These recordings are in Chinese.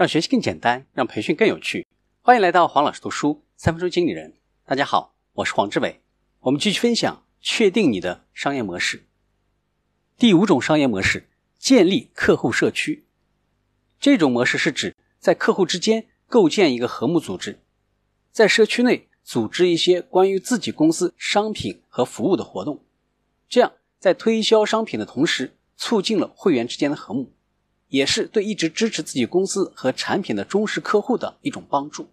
让学习更简单，让培训更有趣。欢迎来到黄老师读书三分钟经理人。大家好，我是黄志伟。我们继续分享，确定你的商业模式。第五种商业模式，建立客户社区。这种模式是指在客户之间构建一个和睦组织，在社区内组织一些关于自己公司商品和服务的活动，这样在推销商品的同时，促进了会员之间的和睦。也是对一直支持自己公司和产品的忠实客户的一种帮助。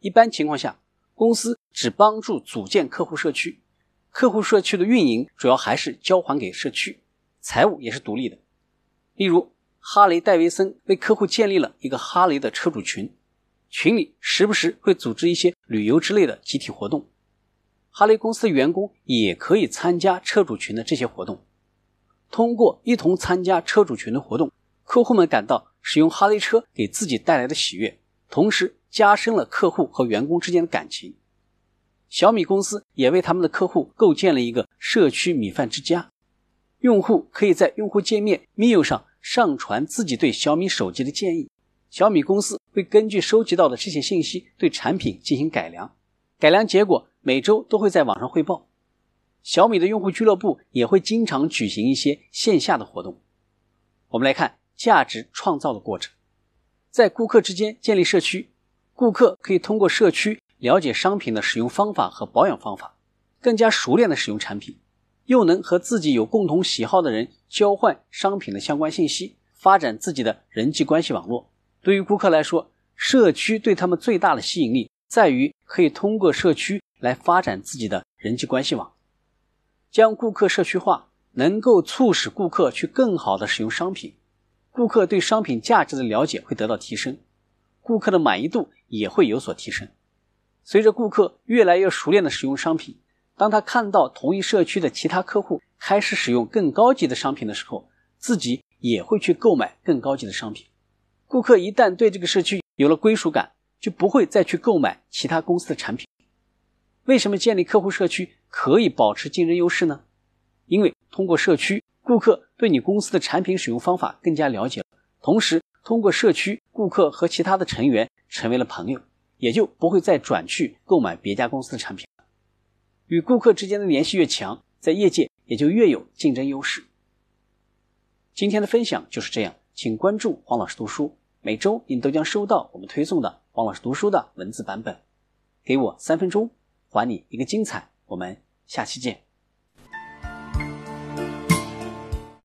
一般情况下，公司只帮助组建客户社区，客户社区的运营主要还是交还给社区，财务也是独立的。例如，哈雷戴维森为客户建立了一个哈雷的车主群，群里时不时会组织一些旅游之类的集体活动，哈雷公司的员工也可以参加车主群的这些活动。通过一同参加车主群的活动。客户们感到使用哈雷车给自己带来的喜悦，同时加深了客户和员工之间的感情。小米公司也为他们的客户构建了一个社区米饭之家，用户可以在用户界面 menu 上上传自己对小米手机的建议，小米公司会根据收集到的这些信息对产品进行改良，改良结果每周都会在网上汇报。小米的用户俱乐部也会经常举行一些线下的活动。我们来看。价值创造的过程，在顾客之间建立社区，顾客可以通过社区了解商品的使用方法和保养方法，更加熟练的使用产品，又能和自己有共同喜好的人交换商品的相关信息，发展自己的人际关系网络。对于顾客来说，社区对他们最大的吸引力在于可以通过社区来发展自己的人际关系网，将顾客社区化，能够促使顾客去更好的使用商品。顾客对商品价值的了解会得到提升，顾客的满意度也会有所提升。随着顾客越来越熟练的使用商品，当他看到同一社区的其他客户开始使用更高级的商品的时候，自己也会去购买更高级的商品。顾客一旦对这个社区有了归属感，就不会再去购买其他公司的产品。为什么建立客户社区可以保持竞争优势呢？因为通过社区。顾客对你公司的产品使用方法更加了解了，同时通过社区，顾客和其他的成员成为了朋友，也就不会再转去购买别家公司的产品了。与顾客之间的联系越强，在业界也就越有竞争优势。今天的分享就是这样，请关注黄老师读书，每周你都将收到我们推送的黄老师读书的文字版本。给我三分钟，还你一个精彩。我们下期见。